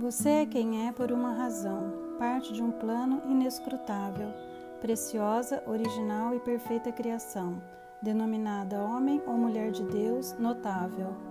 Você é quem é por uma razão, parte de um plano inescrutável, preciosa, original e perfeita criação, denominada homem ou mulher de Deus, notável.